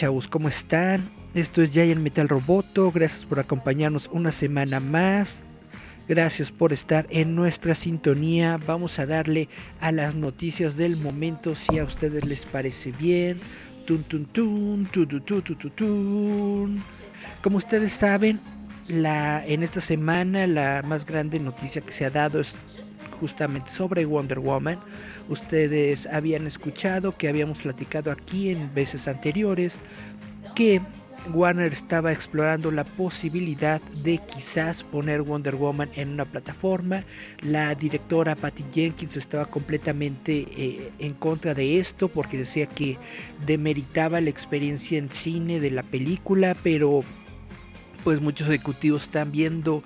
Chavos, ¿cómo están? Esto es Giant Metal Roboto, gracias por acompañarnos una semana más. Gracias por estar en nuestra sintonía. Vamos a darle a las noticias del momento si a ustedes les parece bien. Tun, tun, tun, tun, Como ustedes saben, la, en esta semana la más grande noticia que se ha dado es justamente sobre Wonder Woman. Ustedes habían escuchado que habíamos platicado aquí en veces anteriores que Warner estaba explorando la posibilidad de quizás poner Wonder Woman en una plataforma. La directora Patty Jenkins estaba completamente eh, en contra de esto porque decía que demeritaba la experiencia en cine de la película, pero pues muchos ejecutivos están viendo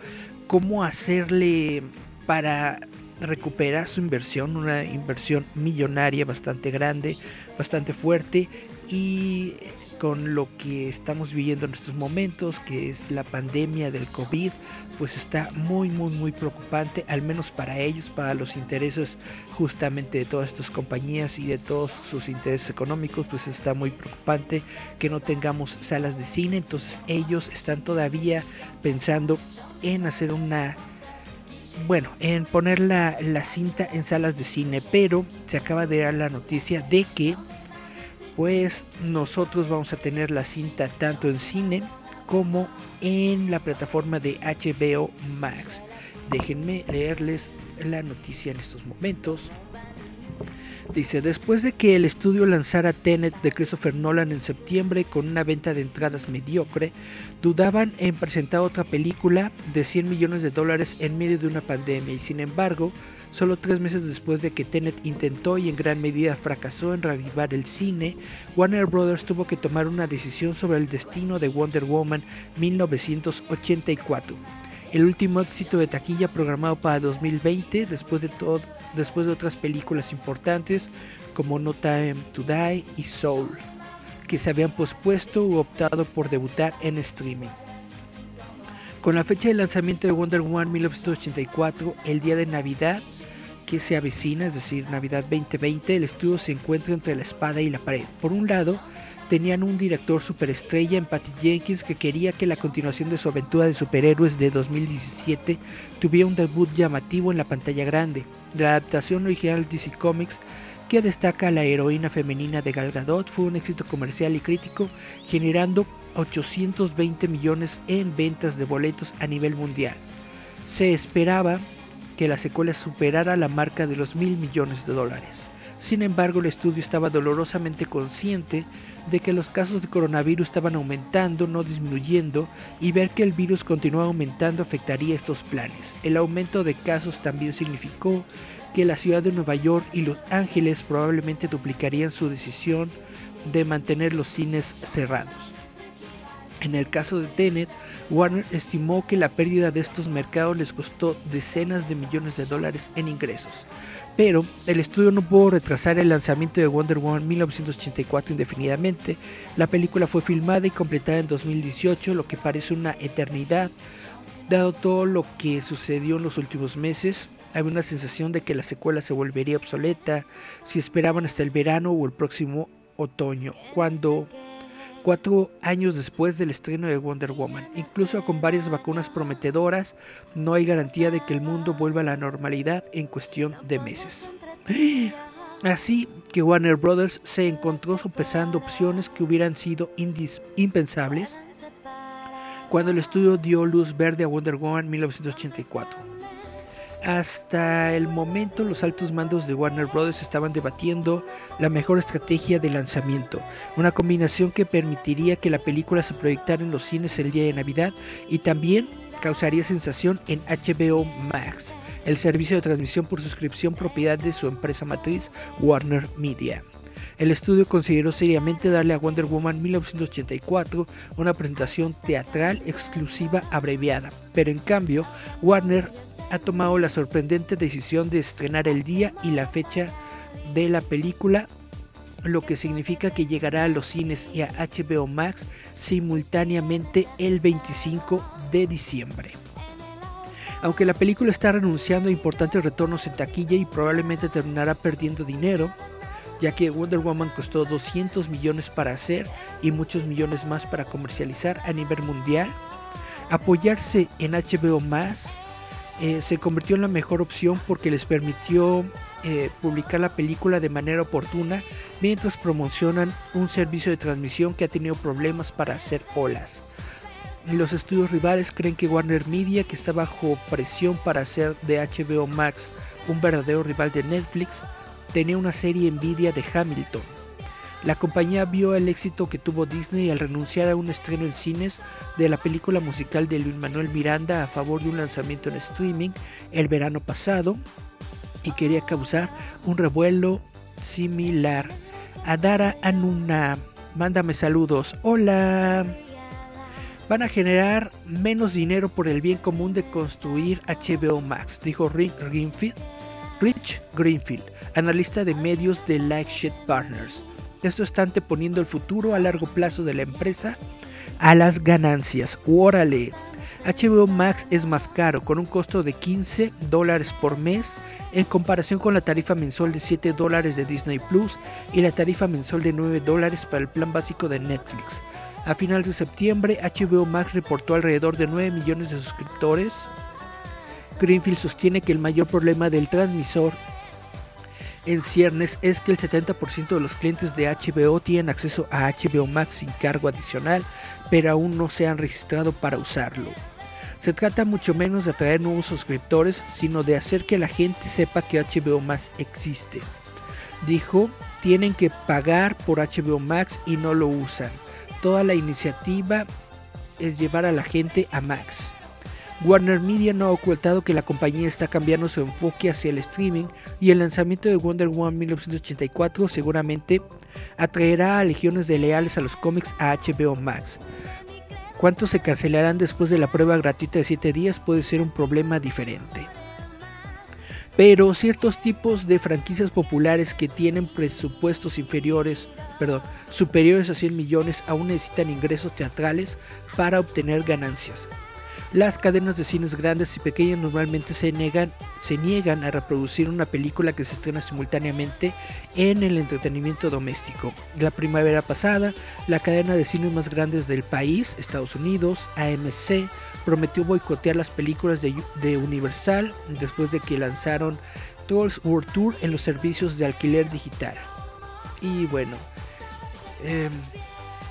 cómo hacerle para recuperar su inversión, una inversión millonaria bastante grande, bastante fuerte y con lo que estamos viviendo en estos momentos, que es la pandemia del COVID, pues está muy, muy, muy preocupante, al menos para ellos, para los intereses justamente de todas estas compañías y de todos sus intereses económicos, pues está muy preocupante que no tengamos salas de cine, entonces ellos están todavía pensando en hacer una bueno, en poner la, cinta en salas de cine, pero se acaba de dar la noticia de que pues nosotros vamos a tener la cinta tanto en cine como en la plataforma de HBO Max. Déjenme leerles la noticia en estos momentos. Dice, después de que el estudio lanzara Tenet de Christopher Nolan en septiembre con una venta de entradas mediocre, dudaban en presentar otra película de 100 millones de dólares en medio de una pandemia y sin embargo, solo tres meses después de que Tenet intentó y en gran medida fracasó en revivar el cine, Warner Brothers tuvo que tomar una decisión sobre el destino de Wonder Woman 1984 el último éxito de taquilla programado para 2020 después de, todo, después de otras películas importantes como No Time to Die y Soul, que se habían pospuesto u optado por debutar en streaming. Con la fecha de lanzamiento de Wonder Woman 1984, el día de Navidad que se avecina, es decir, Navidad 2020, el estudio se encuentra entre la espada y la pared. Por un lado, tenían un director superestrella en Patty Jenkins que quería que la continuación de su aventura de superhéroes de 2017 tuviera un debut llamativo en la pantalla grande. La adaptación original de DC Comics que destaca a la heroína femenina de Gal Gadot fue un éxito comercial y crítico, generando 820 millones en ventas de boletos a nivel mundial. Se esperaba que la secuela superara la marca de los mil millones de dólares. Sin embargo, el estudio estaba dolorosamente consciente de que los casos de coronavirus estaban aumentando, no disminuyendo, y ver que el virus continuaba aumentando afectaría estos planes. El aumento de casos también significó que la ciudad de Nueva York y Los Ángeles probablemente duplicarían su decisión de mantener los cines cerrados. En el caso de Tenet, Warner estimó que la pérdida de estos mercados les costó decenas de millones de dólares en ingresos. Pero el estudio no pudo retrasar el lanzamiento de Wonder Woman 1984 indefinidamente. La película fue filmada y completada en 2018, lo que parece una eternidad. Dado todo lo que sucedió en los últimos meses, había una sensación de que la secuela se volvería obsoleta si esperaban hasta el verano o el próximo otoño, cuando cuatro años después del estreno de Wonder Woman. Incluso con varias vacunas prometedoras, no hay garantía de que el mundo vuelva a la normalidad en cuestión de meses. Así que Warner Brothers se encontró sopesando opciones que hubieran sido impensables cuando el estudio dio luz verde a Wonder Woman 1984. Hasta el momento los altos mandos de Warner Bros. estaban debatiendo la mejor estrategia de lanzamiento, una combinación que permitiría que la película se proyectara en los cines el día de Navidad y también causaría sensación en HBO Max, el servicio de transmisión por suscripción propiedad de su empresa matriz Warner Media. El estudio consideró seriamente darle a Wonder Woman 1984 una presentación teatral exclusiva abreviada, pero en cambio Warner ha tomado la sorprendente decisión de estrenar el día y la fecha de la película, lo que significa que llegará a los cines y a HBO Max simultáneamente el 25 de diciembre. Aunque la película está renunciando a importantes retornos en taquilla y probablemente terminará perdiendo dinero, ya que Wonder Woman costó 200 millones para hacer y muchos millones más para comercializar a nivel mundial, apoyarse en HBO Max eh, se convirtió en la mejor opción porque les permitió eh, publicar la película de manera oportuna mientras promocionan un servicio de transmisión que ha tenido problemas para hacer olas. Los estudios rivales creen que Warner Media, que está bajo presión para hacer de HBO Max un verdadero rival de Netflix, tenía una serie envidia de Hamilton la compañía vio el éxito que tuvo Disney al renunciar a un estreno en cines de la película musical de Luis Manuel Miranda a favor de un lanzamiento en streaming el verano pasado y quería causar un revuelo similar. Adara Anuna, mándame saludos. Hola. Van a generar menos dinero por el bien común de construir HBO Max, dijo Rich Greenfield, analista de medios de Like Partners. Esto está anteponiendo el futuro a largo plazo de la empresa a las ganancias. Órale. HBO Max es más caro, con un costo de 15 dólares por mes en comparación con la tarifa mensual de 7 dólares de Disney Plus y la tarifa mensual de 9 dólares para el plan básico de Netflix. A finales de septiembre, HBO Max reportó alrededor de 9 millones de suscriptores. Greenfield sostiene que el mayor problema del transmisor en ciernes es que el 70% de los clientes de HBO tienen acceso a HBO Max sin cargo adicional, pero aún no se han registrado para usarlo. Se trata mucho menos de atraer nuevos suscriptores, sino de hacer que la gente sepa que HBO Max existe. Dijo, tienen que pagar por HBO Max y no lo usan. Toda la iniciativa es llevar a la gente a Max. Warner Media no ha ocultado que la compañía está cambiando su enfoque hacia el streaming y el lanzamiento de Wonder Woman 1984 seguramente atraerá a legiones de leales a los cómics a HBO Max. ¿Cuántos se cancelarán después de la prueba gratuita de 7 días puede ser un problema diferente? Pero ciertos tipos de franquicias populares que tienen presupuestos inferiores, perdón, superiores a 100 millones aún necesitan ingresos teatrales para obtener ganancias. Las cadenas de cines grandes y pequeñas normalmente se, se niegan a reproducir una película que se estrena simultáneamente en el entretenimiento doméstico. La primavera pasada, la cadena de cines más grandes del país, Estados Unidos, AMC, prometió boicotear las películas de, Universal después de que lanzaron Tours World Tour en los servicios de alquiler digital. Y bueno, em,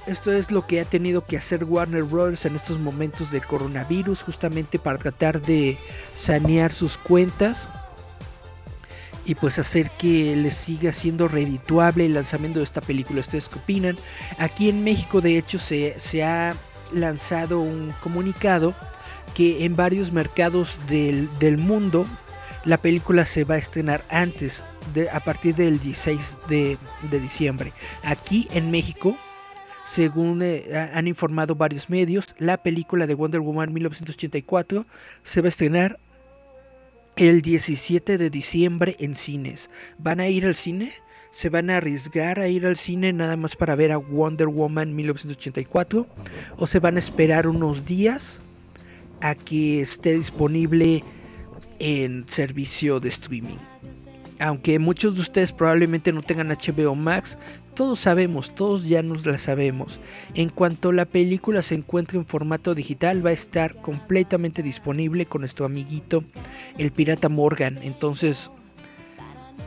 esto es lo que ha tenido que hacer Warner Bros. en estos momentos de coronavirus, justamente para tratar de sanear sus cuentas y pues hacer que les siga siendo redituable el lanzamiento de esta película. ¿Ustedes qué opinan? Aquí en México, de hecho, se, ha lanzado un comunicado que en varios mercados del, mundo la película se va a estrenar antes, de, a partir del 16 de, de diciembre. Aquí en México según eh, han informado varios medios, la película de Wonder Woman 1984 se va a estrenar el 17 de diciembre en cines. ¿Van a ir al cine? ¿Se van a arriesgar a ir al cine nada más para ver a Wonder Woman 1984? ¿O se van a esperar unos días a que esté disponible en servicio de streaming? aunque muchos de ustedes probablemente no tengan HBO Max, todos sabemos, todos ya nos la sabemos. En cuanto la película se encuentre en formato digital, va a estar completamente disponible con nuestro amiguito, el pirata Morgan. Entonces,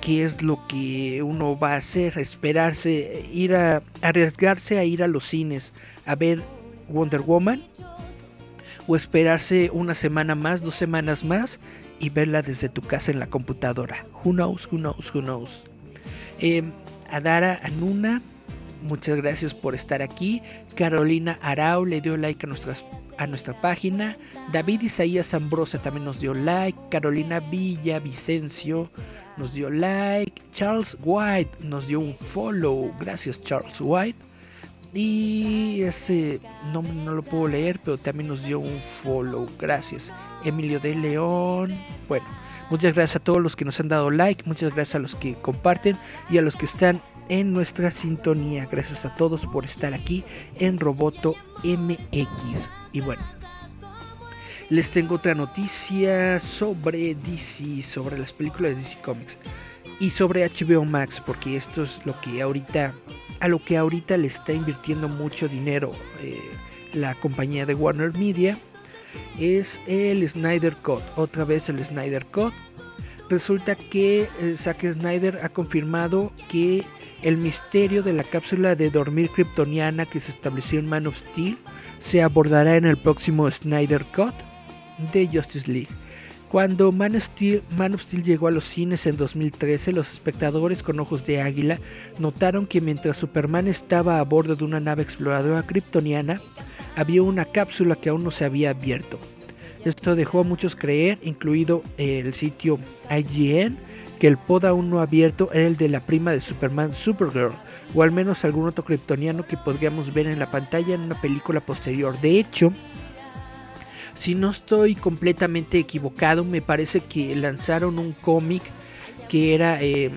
¿qué es lo que uno va a hacer? Esperarse, ir a arriesgarse a ir a los cines a ver Wonder Woman o esperarse una semana más, dos semanas más y verla desde tu casa en la computadora. Who knows, who knows, who knows. Eh, Adara Anuna, muchas gracias por estar aquí. Carolina Arau le dio like a, a nuestra página. David Isaías Ambrosa también nos dio like. Carolina Villa Vicencio nos dio like. Charles White nos dio un follow. Gracias Charles White. Y ese no lo puedo leer, pero también nos dio un follow. Gracias. Emilio de León. Bueno, muchas gracias a todos los que nos han dado like. Muchas gracias a los que comparten y a los que están en nuestra sintonía. Gracias a todos por estar aquí en Roboto MX. Y bueno, les tengo otra noticia sobre DC, sobre las películas de DC Comics y sobre HBO Max, porque esto es lo que ahorita a lo que ahorita le está invirtiendo mucho dinero eh, la compañía de Warner Media es el Snyder Cut. Otra vez el Snyder Cut. Resulta que eh, Zack Snyder ha confirmado que el misterio de la cápsula de dormir kryptoniana que se estableció en Man of Steel se abordará en el próximo Snyder Cut de Justice League. Cuando Man of, Steel, llegó a los cines en 2013, los espectadores con ojos de águila notaron que mientras Superman estaba a bordo de una nave exploradora kryptoniana, había una cápsula que aún no se había abierto. Esto dejó a muchos creer, incluido el sitio IGN, que el pod aún no abierto era el de la prima de Superman Supergirl, o al menos algún otro kryptoniano que podríamos ver en la pantalla en una película posterior. De hecho, si no estoy completamente equivocado, me parece que lanzaron un cómic que era eh,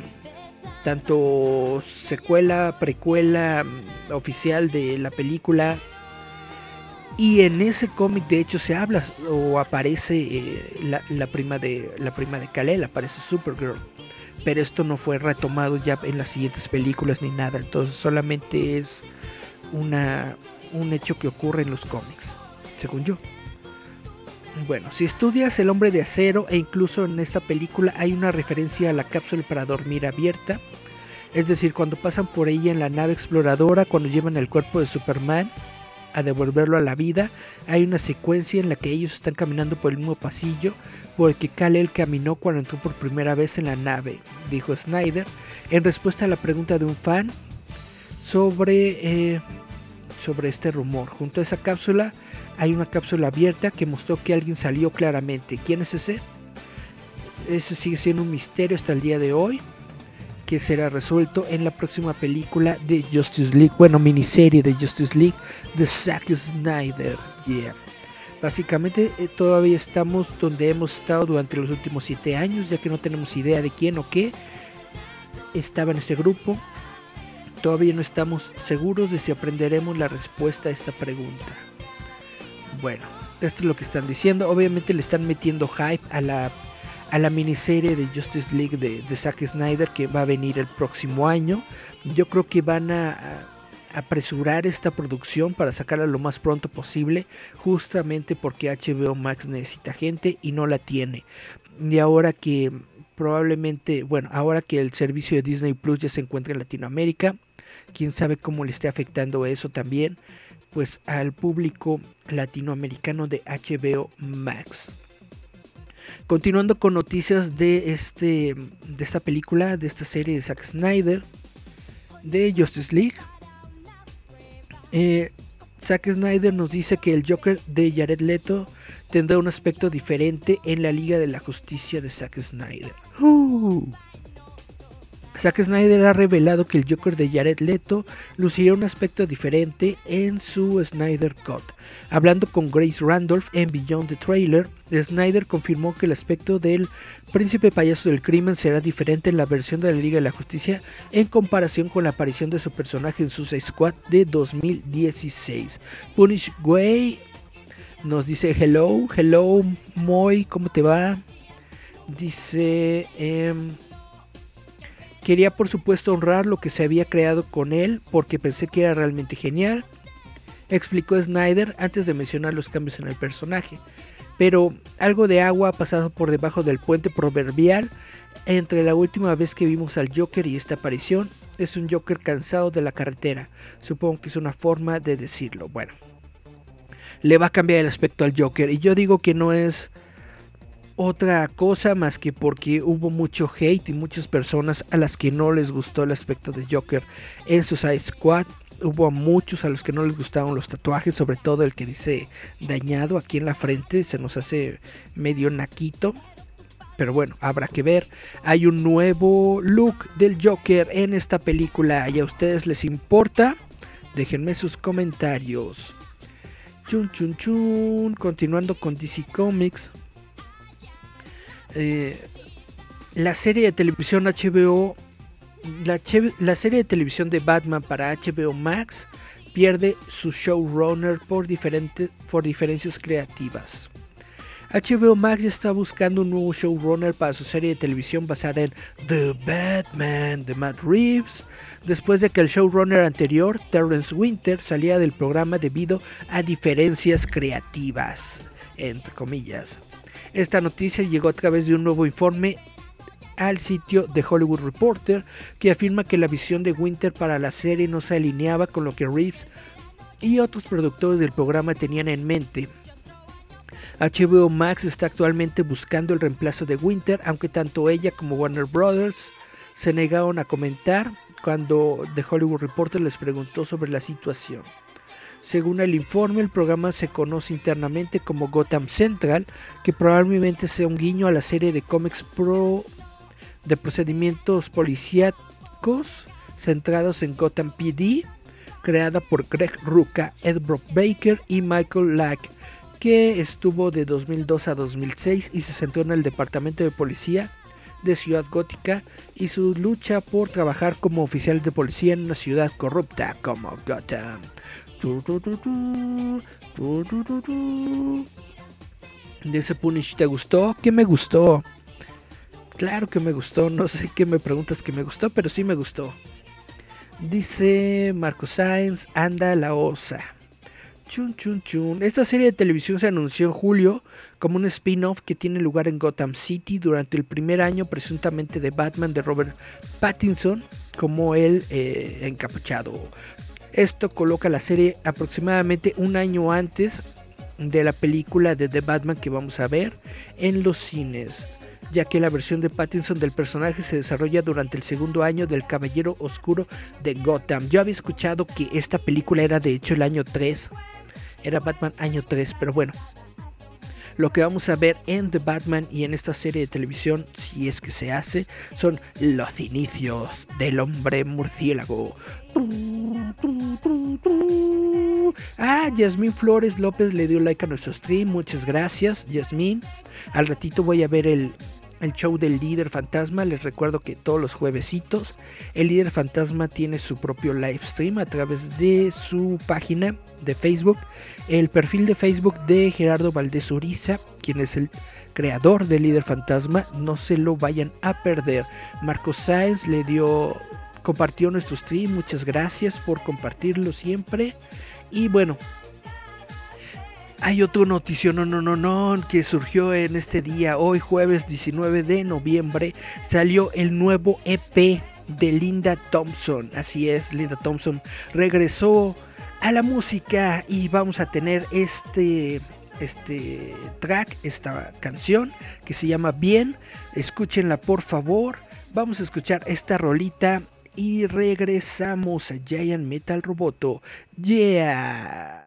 tanto secuela, precuela mm, oficial de la película. Y en ese cómic de hecho se habla o aparece eh, la, prima de la prima de Kal-El, aparece Supergirl. Pero esto no fue retomado ya en las siguientes películas ni nada. Entonces solamente es una, un hecho que ocurre en los cómics, según yo. Bueno, si estudias El hombre de acero e incluso en esta película hay una referencia a la cápsula para dormir abierta, es decir, cuando pasan por ella en la nave exploradora, cuando llevan el cuerpo de Superman a devolverlo a la vida, hay una secuencia en la que ellos están caminando por el mismo pasillo por el que Kal-El caminó cuando entró por primera vez en la nave, dijo Snyder, en respuesta a la pregunta de un fan sobre, eh, sobre este rumor. Junto a esa cápsula hay una cápsula abierta que mostró que alguien salió claramente. ¿Quién es ese? Ese sigue siendo un misterio hasta el día de hoy. Que será resuelto en la próxima película de Justice League. Bueno, miniserie de Justice League de Zack Snyder. Yeah. Básicamente eh, todavía estamos donde hemos estado durante los últimos siete años, ya que no tenemos idea de quién o qué estaba en ese grupo. Todavía no estamos seguros de si aprenderemos la respuesta a esta pregunta. Bueno, esto es lo que están diciendo. Obviamente le están metiendo hype a la, a la miniserie de Justice League de, Zack Snyder que va a venir el próximo año. Yo creo que van a, apresurar esta producción para sacarla lo más pronto posible, justamente porque HBO Max necesita gente y no la tiene. Y ahora que probablemente, bueno, ahora que el servicio de Disney Plus ya se encuentra en Latinoamérica, quién sabe cómo le esté afectando eso también pues al público latinoamericano de HBO Max. Continuando con noticias de este de esta película, de esta serie de Zack Snyder de Justice League. Eh, Zack Snyder nos dice que el Joker de Jared Leto tendrá un aspecto diferente en la Liga de la Justicia de Zack Snyder. Uh. Zack Snyder ha revelado que el Joker de Jared Leto lucirá un aspecto diferente en su Snyder Cut. Hablando con Grace Randolph en Beyond the Trailer, Snyder confirmó que el aspecto del príncipe payaso del crimen será diferente en la versión de la Liga de la Justicia en comparación con la aparición de su personaje en Suicide Squad de 2016. Punish Way nos dice hello, hello Moy, ¿cómo te va? Dice... Em, Quería por supuesto honrar lo que se había creado con él porque pensé que era realmente genial, explicó Snyder antes de mencionar los cambios en el personaje. Pero algo de agua ha pasado por debajo del puente proverbial entre la última vez que vimos al Joker y esta aparición. Es un Joker cansado de la carretera. Supongo que es una forma de decirlo. Bueno. le va a cambiar el aspecto al Joker. Y yo digo que no es otra cosa más que porque hubo mucho hate y muchas personas a las que no les gustó el aspecto de Joker en Suicide Squad. Hubo muchos a los que no les gustaron los tatuajes, sobre todo el que dice dañado aquí en la frente, se nos hace medio naquito. Pero bueno, habrá que ver. Hay un nuevo look del Joker en esta película y a ustedes les importa. Déjenme sus comentarios. Chun chun chun. Continuando con DC Comics. Eh, la serie de televisión HBO, la, serie de televisión de Batman para HBO Max pierde su showrunner por, por diferencias creativas. HBO Max está buscando un nuevo showrunner para su serie de televisión basada en The Batman de Matt Reeves, después de que el showrunner anterior, Terrence Winter, salía del programa debido a diferencias creativas, entre comillas. Esta noticia llegó a través de un nuevo informe al sitio de Hollywood Reporter que afirma que la visión de Winter para la serie no se alineaba con lo que Reeves y otros productores del programa tenían en mente. HBO Max está actualmente buscando el reemplazo de Winter, aunque tanto ella como Warner Brothers se negaron a comentar cuando The Hollywood Reporter les preguntó sobre la situación. Según el informe, el programa se conoce internamente como Gotham Central, que probablemente sea un guiño a la serie de cómics pro de procedimientos policíacos centrados en Gotham PD, creada por Greg Rucka, Ed Brock Baker y Michael Lack, que estuvo de 2002 a 2006 y se centró en el departamento de policía de Ciudad Gótica y su lucha por trabajar como oficial de policía en una ciudad corrupta como Gotham. De ese Punish, ¿te gustó? ¿Qué me gustó? Claro que me gustó, no sé qué me preguntas que me gustó, pero sí me gustó. Dice Marco Sainz, anda la osa. Esta serie de televisión se anunció en julio como un spin-off que tiene lugar en Gotham City durante el primer año presuntamente de Batman de Robert Pattinson como el eh, encapuchado. Esto coloca la serie aproximadamente un año antes de la película de The Batman que vamos a ver en los cines, ya que la versión de Pattinson del personaje se desarrolla durante el segundo año del Caballero Oscuro de Gotham. Yo había escuchado que esta película era de hecho el año 3, era Batman año 3, pero bueno, lo que vamos a ver en The Batman y en esta serie de televisión, si es que se hace, son los inicios del hombre murciélago. Ah, Yasmín Flores López le dio like a nuestro stream. Muchas gracias, Yasmín. Al ratito voy a ver el, el show del líder fantasma. Les recuerdo que todos los juevesitos el líder fantasma tiene su propio live stream a través de su página de Facebook. El perfil de Facebook de Gerardo Valdés Uriza, quien es el creador del líder fantasma. No se lo vayan a perder. Marco Sáenz le dio, compartió nuestro stream. Muchas gracias por compartirlo siempre. Y bueno, hay otro noticio, no, no, no, no, que surgió en este día, hoy jueves 19 de noviembre, salió el nuevo EP de Linda Thompson. Así es, Linda Thompson regresó a la música y vamos a tener este este track, esta canción que se llama Bien. Escúchenla por favor. Vamos a escuchar esta rolita y regresamos a Giant Metal Roboto. Yeah.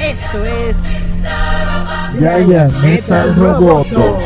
Esto es Giant Metal Roboto.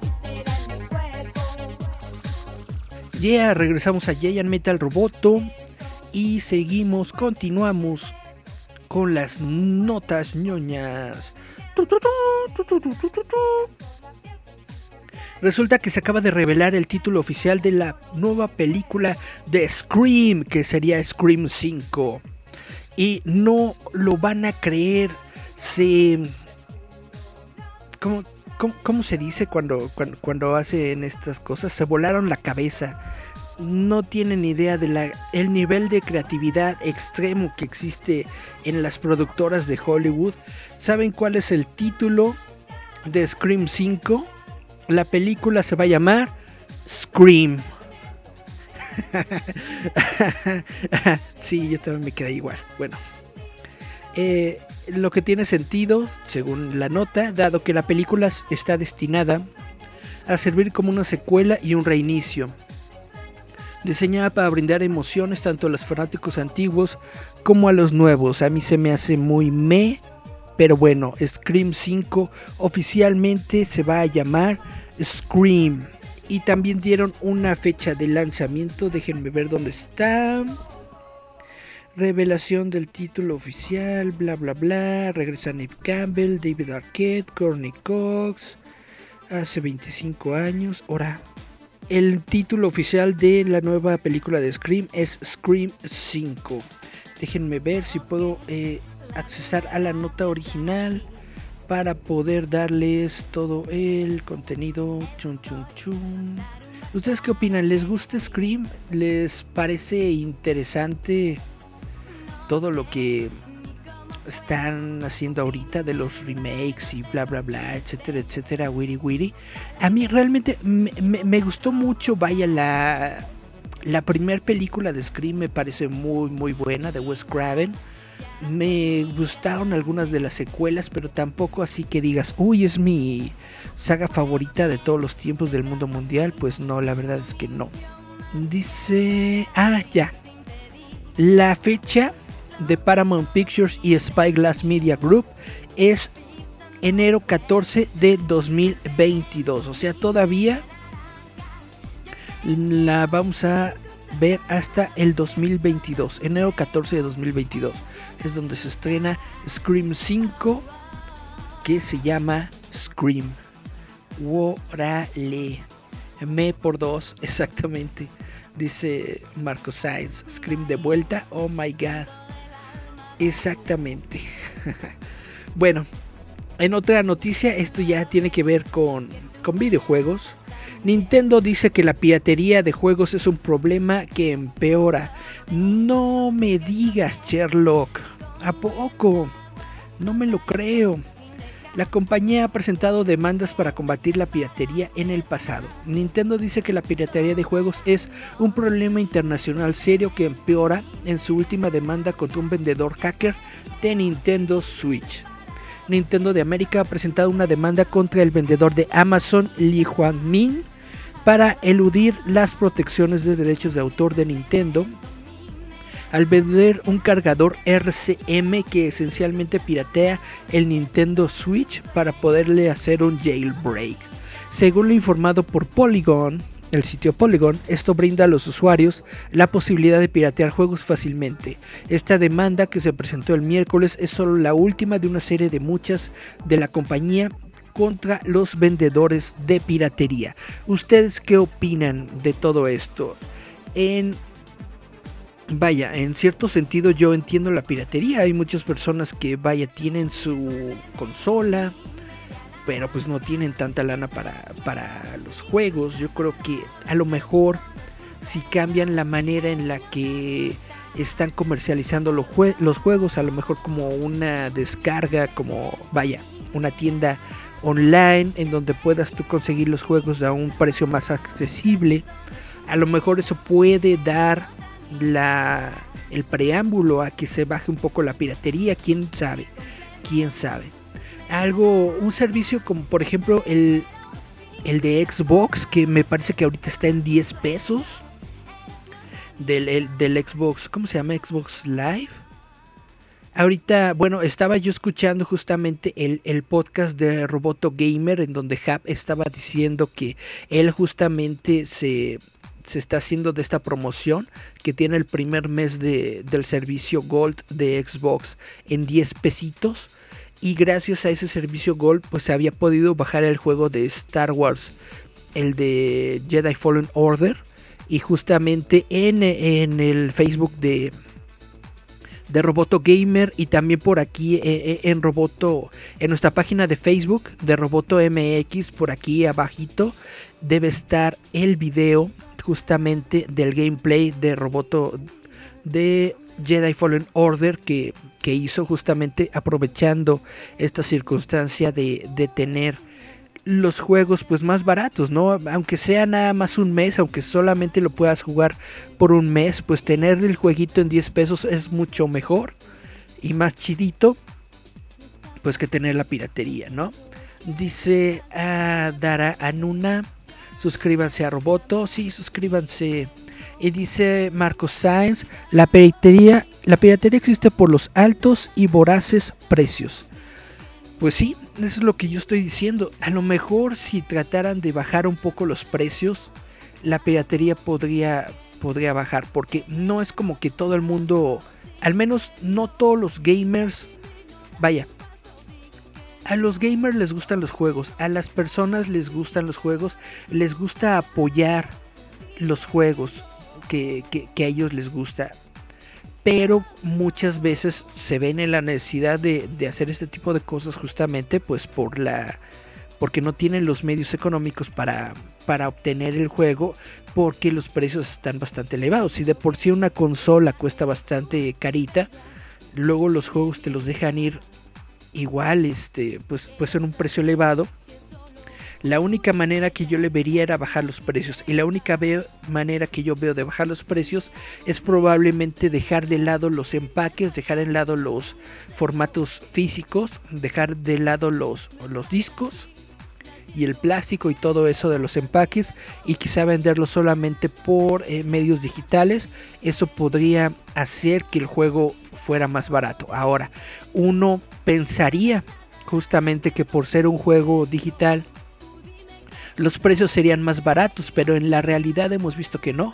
Visera en el cuerpo. Yeah, regresamos a Giant Metal Roboto y seguimos, continuamos con las notas ñoñas. Resulta que se acaba de revelar el título oficial de la nueva película de Scream, que sería Scream 5. Y no lo van a creer. Se. ¿Cómo, cómo, se dice cuando, cuando hacen estas cosas? Se volaron la cabeza no tienen idea de el nivel de creatividad extremo que existe en las productoras de Hollywood. ¿Saben cuál es el título de Scream 5? La película se va a llamar Scream. sí, yo también me quedé igual. Bueno, eh, lo que tiene sentido, según la nota, dado que la película está destinada a servir como una secuela y un reinicio diseñada para brindar emociones tanto a los fanáticos antiguos como a los nuevos. A mí se me hace muy me, pero bueno, Scream 5 oficialmente se va a llamar Scream. Y también dieron una fecha de lanzamiento, déjenme ver dónde está. Revelación del título oficial, bla bla bla. Regresa Neve Campbell, David Arquette, Courtney Cox. Hace 25 años. Ahora, el título oficial de la nueva película de Scream es Scream 5. Déjenme ver si puedo eh, accesar a la nota original para poder darles todo el contenido. Chun, chun, chun. ¿Ustedes qué opinan? ¿Les gusta Scream? ¿Les parece interesante todo lo que están haciendo ahorita de los remakes y bla bla bla, etcétera, etcétera, wiri wiri. A mí realmente me, gustó mucho, vaya, la, la primera película de Scream me parece muy muy buena, de Wes Craven. Me gustaron algunas de las secuelas, pero tampoco así que digas, uy, es mi saga favorita de todos los tiempos del mundo mundial. Pues no, la verdad es que no. Dice, ah, ya. La fecha de Paramount Pictures y Spyglass Media Group es enero 14 de 2022. O sea, todavía la vamos a ver hasta el 2022. Enero 14 de 2022 es donde se estrena Scream 5 que se llama Scream. Worale. Me por dos, exactamente. Dice Marco Sainz. Scream de vuelta. Oh my god. Exactamente. bueno, en otra noticia, esto ya tiene que ver con, con videojuegos. Nintendo dice que la piratería de juegos es un problema que empeora. No me digas, Sherlock. ¿A poco? No me lo creo. La compañía ha presentado demandas para combatir la piratería en el pasado. Nintendo dice que la piratería de juegos es un problema internacional serio que empeora en su última demanda contra un vendedor hacker de Nintendo Switch. Nintendo de América ha presentado una demanda contra el vendedor de Amazon Li Huangmin para eludir las protecciones de derechos de autor de Nintendo al vender un cargador RCM que esencialmente piratea el Nintendo Switch para poderle hacer un jailbreak. Según lo informado por Polygon, el sitio Polygon, esto brinda a los usuarios la posibilidad de piratear juegos fácilmente. Esta demanda que se presentó el miércoles es solo la última de una serie de muchas de la compañía contra los vendedores de piratería. ¿Ustedes qué opinan de todo esto? En vaya, en cierto sentido yo entiendo la piratería. Hay muchas personas que, vaya, tienen su consola, pero pues no tienen tanta lana para, para los juegos. Yo creo que a lo mejor si cambian la manera en la que están comercializando los, los juegos, a lo mejor como una descarga, como, vaya, una tienda online en donde puedas tú conseguir los juegos a un precio más accesible. A lo mejor eso puede dar la el preámbulo a que se baje un poco la piratería, quién sabe, quién sabe. Algo, un servicio como por ejemplo el, el de Xbox, que me parece que ahorita está en 10 pesos. Del, el- del Xbox, ¿cómo se llama? Xbox Live. Ahorita, bueno, estaba yo escuchando justamente el, el podcast de Roboto Gamer en donde Hap estaba diciendo que él justamente se, se está haciendo de esta promoción que tiene el primer mes de, del servicio Gold de Xbox en 10 pesitos. Y gracias a ese servicio Gold pues se había podido bajar el juego de Star Wars, el de Jedi Fallen Order. Y justamente en, en el Facebook de, de Roboto Gamer y también por aquí eh, eh, en Roboto, en nuestra página de Facebook de Roboto MX, por aquí abajito debe estar el video justamente del gameplay de Roboto de Jedi Fallen Order que, que hizo justamente aprovechando esta circunstancia de, de tener los juegos pues más baratos, ¿no? Aunque sea nada más un mes, aunque solamente lo puedas jugar por un mes, pues tener el jueguito en 10 pesos es mucho mejor y más chidito pues que tener la piratería, ¿no? Dice ah, Dara Anuna, suscríbanse a Roboto, sí, suscríbanse. Y dice Marcos Sáenz, la piratería, la piratería existe por los altos y voraces precios. Pues sí, eso es lo que yo estoy diciendo. A lo mejor si trataran de bajar un poco los precios, la piratería podría, podría bajar. Porque no es como que todo el mundo, al menos no todos los gamers, vaya. A los gamers les gustan los juegos, a las personas les gustan los juegos, les gusta apoyar los juegos que, que- a ellos les gusta pero muchas veces se ven en la necesidad de, de hacer este tipo de cosas justamente pues por la porque no tienen los medios económicos para, para obtener el juego porque los precios están bastante elevados. Si de por sí una consola cuesta bastante carita luego los juegos te los dejan ir igual este pues pues en un precio elevado. La única manera que yo le vería era bajar los precios y la única manera que yo veo de bajar los precios es probablemente dejar de lado los empaques, dejar de lado los formatos físicos, dejar de lado los, los discos y el plástico y todo eso de los empaques y quizá venderlo solamente por eh, medios digitales. Eso podría hacer que el juego fuera más barato. Ahora, uno pensaría justamente que por ser un juego digital los precios serían más baratos, pero en la realidad hemos visto que no.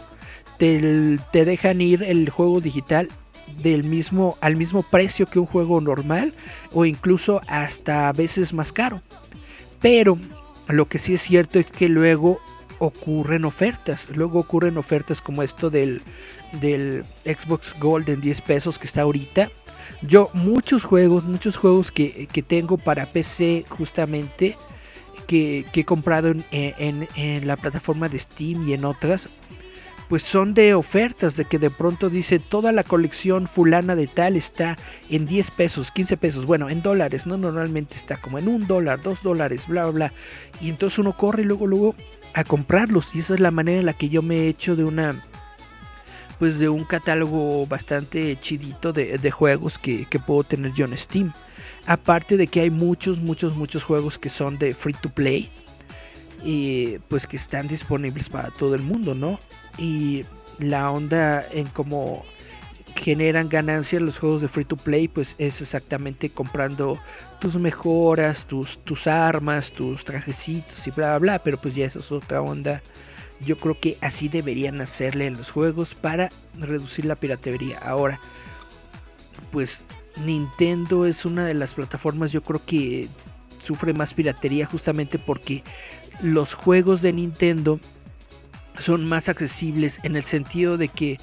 Te, te dejan ir el juego digital del mismo al mismo precio que un juego normal o incluso hasta a veces más caro. Pero lo que sí es cierto es que luego ocurren ofertas. Luego ocurren ofertas como esto del, del Xbox Gold en 10 pesos que está ahorita. Yo muchos juegos, muchos juegos que, que tengo para PC justamente que, que he comprado en, en- en la plataforma de Steam y en otras, pues son de ofertas, de que de pronto dice toda la colección fulana de tal está en 10 pesos, 15 pesos, bueno, en dólares, no normalmente está como en un dólar, dos dólares, bla, bla. Y entonces uno corre y luego, luego a comprarlos. Y esa es la manera en la que yo me he hecho de una, pues de un catálogo bastante chidito de, de juegos que, que puedo tener yo en Steam. Aparte de que hay muchos, muchos, muchos juegos que son de free to play. Y pues que están disponibles para todo el mundo, ¿no? Y la onda en cómo generan ganancias los juegos de free to play, pues es exactamente comprando tus mejoras, tus, tus armas, tus trajecitos y bla, bla, bla. Pero pues ya eso es otra onda. Yo creo que así deberían hacerle en los juegos para reducir la piratería. Ahora, pues Nintendo es una de las plataformas yo creo que sufre más piratería justamente porque los juegos de Nintendo son más accesibles en el sentido de que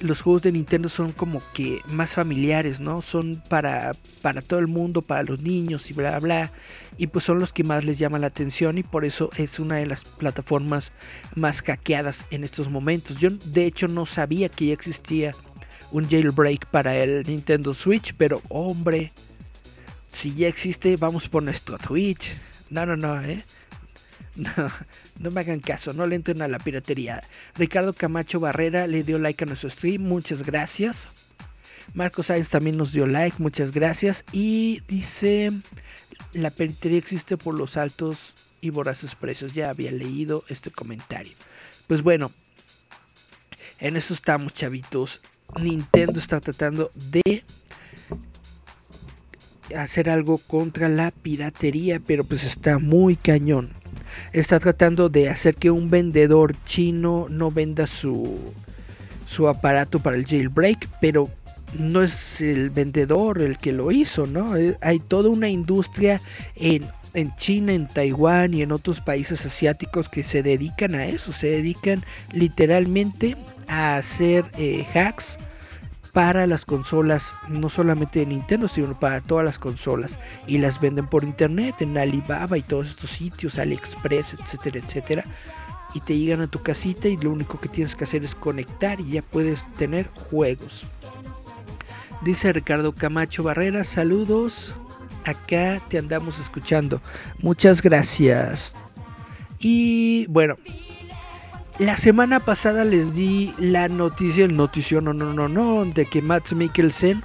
los juegos de Nintendo son como que más familiares, ¿no? Son para, para todo el mundo, para los niños y bla, bla. Y pues son los que más les llaman la atención y por eso es una de las plataformas más hackeadas en estos momentos. Yo de hecho no sabía que ya existía un jailbreak para el Nintendo Switch, pero hombre, si ya existe, vamos por nuestro Twitch. No, no, no, ¿eh? No, no me hagan caso, no le entren a la piratería. Ricardo Camacho Barrera le dio like a nuestro stream, muchas gracias. Marcos Sainz también nos dio like, muchas gracias. Y dice, la piratería existe por los altos y voraces precios. Ya había leído este comentario. Pues bueno, en eso estamos, chavitos. Nintendo está tratando de hacer algo contra la piratería, pero pues está muy cañón. Está tratando de hacer que un vendedor chino no venda su su aparato para el jailbreak, pero no es el vendedor el que lo hizo, ¿no? Eh, Hay toda una industria en, en China, en Taiwán y en otros países asiáticos que se dedican a eso, se dedican literalmente a hacer eh, hacks para las consolas, no solamente de Nintendo, sino para todas las consolas. Y las venden por internet, en Alibaba y todos estos sitios, AliExpress, etcétera, etcétera. Y te llegan a tu casita y lo único que tienes que hacer es conectar y ya puedes tener juegos. Dice Ricardo Camacho Barrera, saludos. Acá te andamos escuchando. Muchas gracias. Y bueno, la semana pasada les di la noticia, el noticio, no, no, no, no, de que Matt Mikkelsen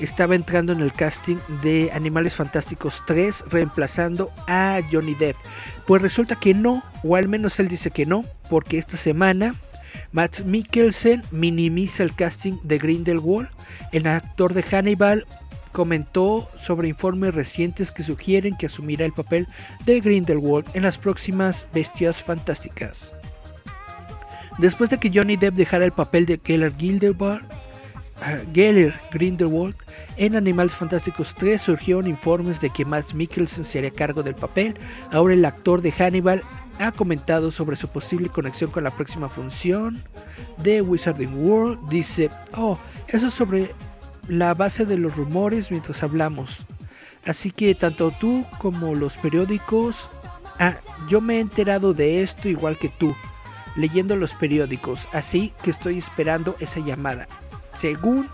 estaba entrando en el casting de Animales Fantásticos 3, reemplazando a Johnny Depp. Pues resulta que no, o al menos él dice que no, porque esta semana Matt Mikkelsen minimiza el casting de Grindelwald. El actor de Hannibal comentó sobre informes recientes que sugieren que asumirá el papel de Grindelwald en las próximas Bestias Fantásticas. Después de que Johnny Depp dejara el papel de uh, Geller Grindelwald en Animales Fantásticos 3 surgieron informes de que Matt Mikkelsen se haría cargo del papel. Ahora el actor de Hannibal ha comentado sobre su posible conexión con la próxima función de Wizarding World. Dice, oh, eso es sobre la base de los rumores mientras hablamos. Así que tanto tú como los periódicos, ah, yo me he enterado de esto igual que tú, leyendo los periódicos, así que estoy esperando esa llamada. Según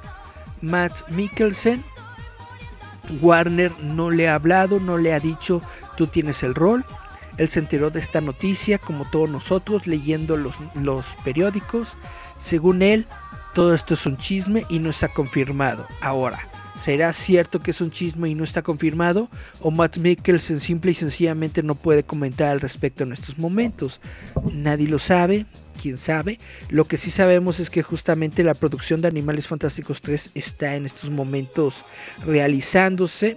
Matt Mikkelsen, Warner no le ha hablado, no le ha dicho tú tienes el rol. Él se enteró de esta noticia como todos nosotros leyendo los, los periódicos. Según él, todo esto es un chisme y no está confirmado. Ahora, ¿será cierto que es un chisme y no está confirmado? ¿O Matt Mikkelsen simple y sencillamente no puede comentar al respecto en estos momentos? Nadie lo sabe, quién sabe. Lo que sí sabemos es que justamente la producción de Animales Fantásticos 3 está en estos momentos realizándose.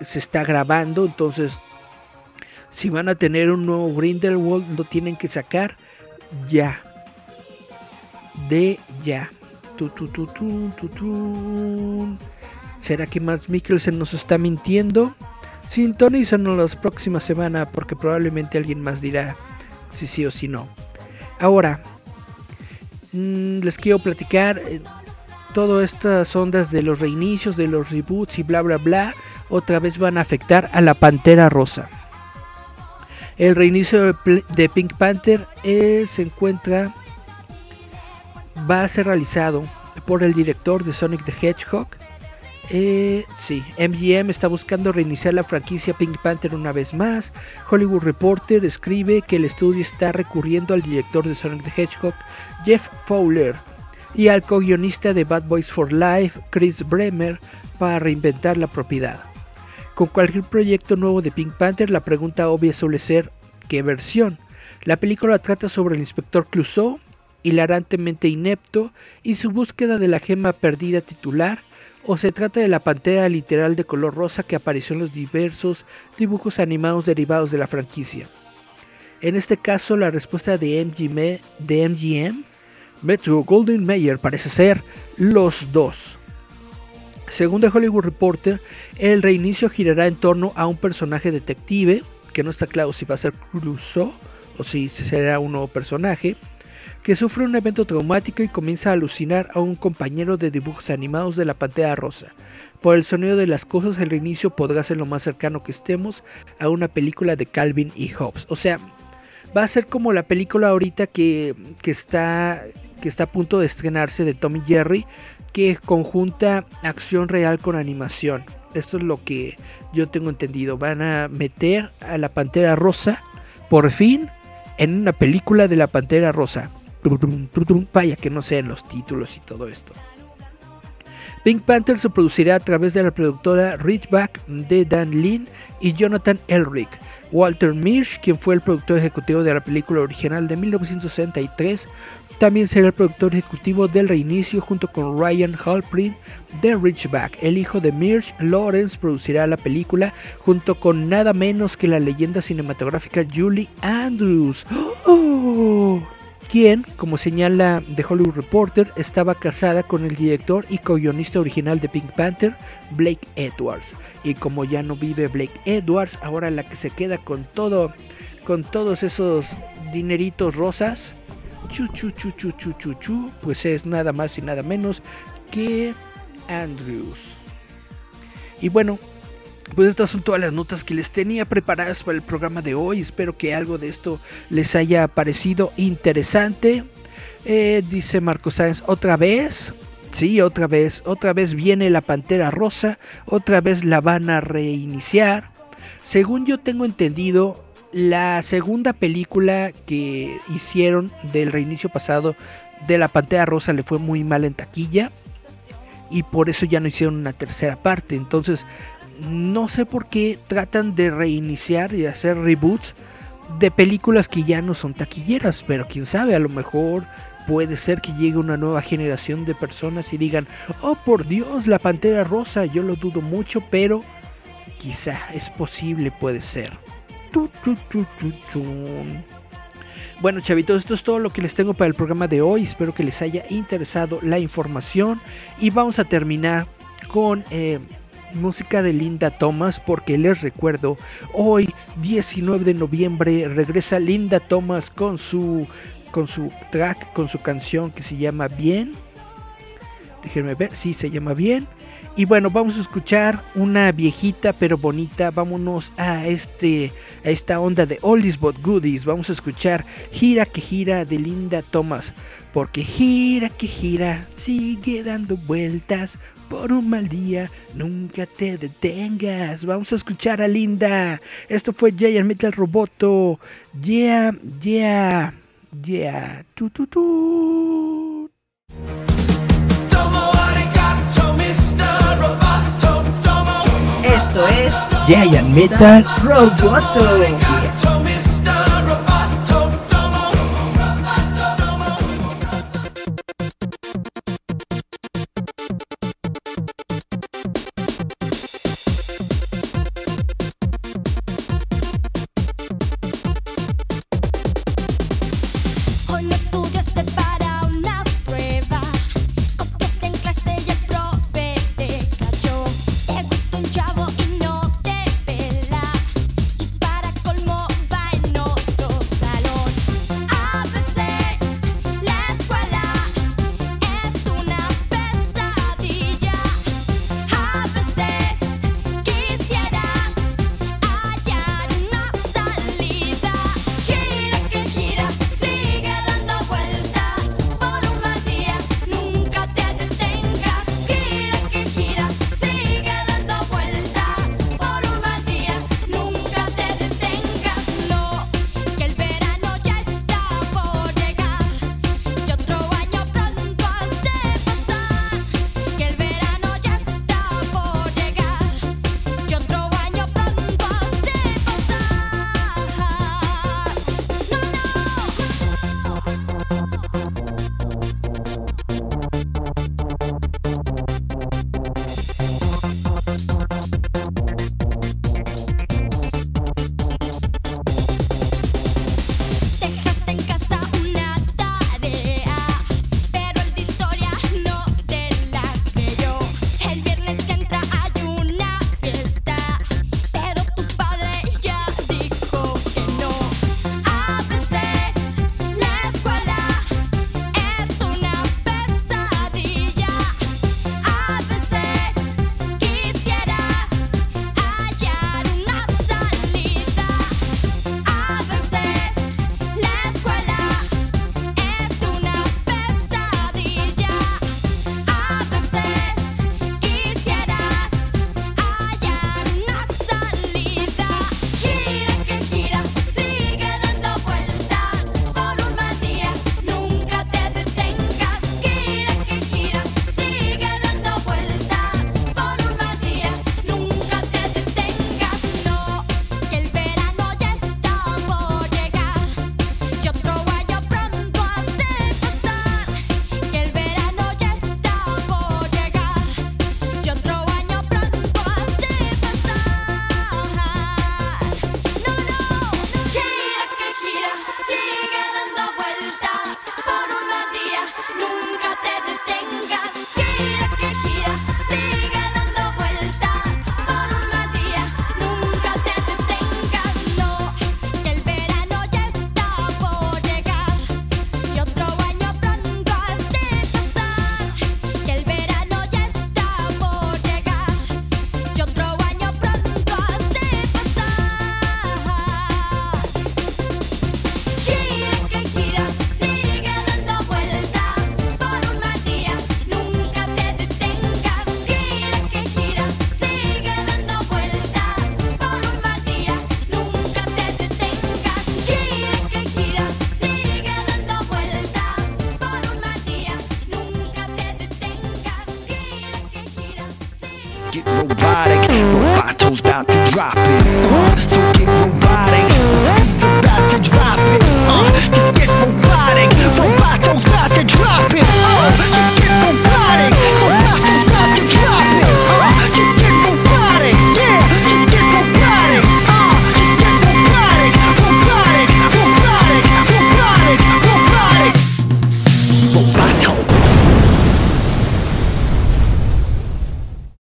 Se está grabando, entonces si van a tener un nuevo Grindelwald lo tienen que sacar ya de ya. Tu, tu. ¿Será que Matt Mikkelsen nos está mintiendo? Sintonízanos la próxima semana porque probablemente alguien más dirá si sí o si no. Ahora, mmm, les quiero platicar eh, todas estas ondas de los reinicios, de los reboots y bla bla bla, otra vez van a afectar a la Pantera Rosa. El reinicio de Pink Panther eh, se encuentra va a ser realizado por el director de Sonic the Hedgehog. Eh, sí, MGM está buscando reiniciar la franquicia Pink Panther una vez más. Hollywood Reporter escribe que el estudio está recurriendo al director de Sonic the Hedgehog, Jeff Fowler, y al co-guionista de Bad Boys for Life, Chris Bremer, para reinventar la propiedad. Con cualquier proyecto nuevo de Pink Panther, la pregunta obvia suele ser ¿qué versión? La película trata sobre el inspector Clouseau, hilarantemente inepto, y su búsqueda de la gema perdida titular, o se trata de la pantera literal de color rosa que apareció en los diversos dibujos animados derivados de la franquicia. En este caso, la respuesta de MGM, de MGM Metro Golden Mayer parece ser los dos. Según The Hollywood Reporter, el reinicio girará en torno a un personaje detective, que no está claro si va a ser Crusoe o si será un nuevo personaje, que sufre un evento traumático y comienza a alucinar a un compañero de dibujos animados de la Pantera Rosa. Por el sonido de las cosas, el reinicio podrá ser lo más cercano que estemos a una película de Calvin y Hobbes. O sea, va a ser como la película ahorita que, que está que está a punto de estrenarse de Tommy Jerry, que conjunta acción real con animación. Esto es lo que yo tengo entendido. Van a meter a la Pantera Rosa, por fin, en una película de la Pantera Rosa. Vaya que no sean los títulos y todo esto. Pink Panther se producirá a través de la productora Ridgeback de Dan Lin y Jonathan Elric. Walter Mirsch, quien fue el productor ejecutivo de la película original de 1963, también será el productor ejecutivo del reinicio junto con Ryan Halprin de Ridgeback. El hijo de Mirsch, Lawrence, producirá la película junto con nada menos que la leyenda cinematográfica Julie Andrews. ¡Oh! Quien, como señala The Hollywood Reporter, estaba casada con el director y co-guionista original de Pink Panther, Blake Edwards. Y como ya no vive Blake Edwards, ahora la que se queda con todo, con todos esos dineritos rosas, chu chu chu chu chu chu chu, pues es nada más y nada menos que Andrews. Y bueno, pues estas son todas las notas que les tenía preparadas para el programa de hoy. Espero que algo de esto les haya parecido interesante. Eh, dice Marco Sáenz, otra vez. Sí, otra vez. Otra vez viene la Pantera Rosa. Otra vez la van a reiniciar. Según yo tengo entendido, la segunda película que hicieron del reinicio pasado de la Pantera Rosa le fue muy mal en taquilla. Y por eso ya no hicieron una tercera parte. Entonces no sé por qué tratan de reiniciar y hacer reboots de películas que ya no son taquilleras, pero quién sabe, a lo mejor puede ser que llegue una nueva generación de personas y digan, oh por Dios, la Pantera Rosa, yo lo dudo mucho, pero quizá es posible, puede ser. Bueno chavitos, esto es todo lo que les tengo para el programa de hoy, espero que les haya interesado la información. Y vamos a terminar con... Eh, música de Linda Thomas porque les recuerdo, hoy 19 de noviembre regresa Linda Thomas con su con su track, con su canción que se llama Bien. Déjenme ver, sí se llama Bien. Y bueno, vamos a escuchar una viejita pero bonita. Vámonos a este a esta onda de Oldies but Goodies. Vamos a escuchar Gira que gira de Linda Thomas, porque gira que gira sigue dando vueltas por un mal día, nunca te detengas. Vamos a escuchar a Linda. Esto fue Giant Metal Roboto. Yeah, yeah, yeah. Tu, tu, tu. Esto es Giant Metal Roboto.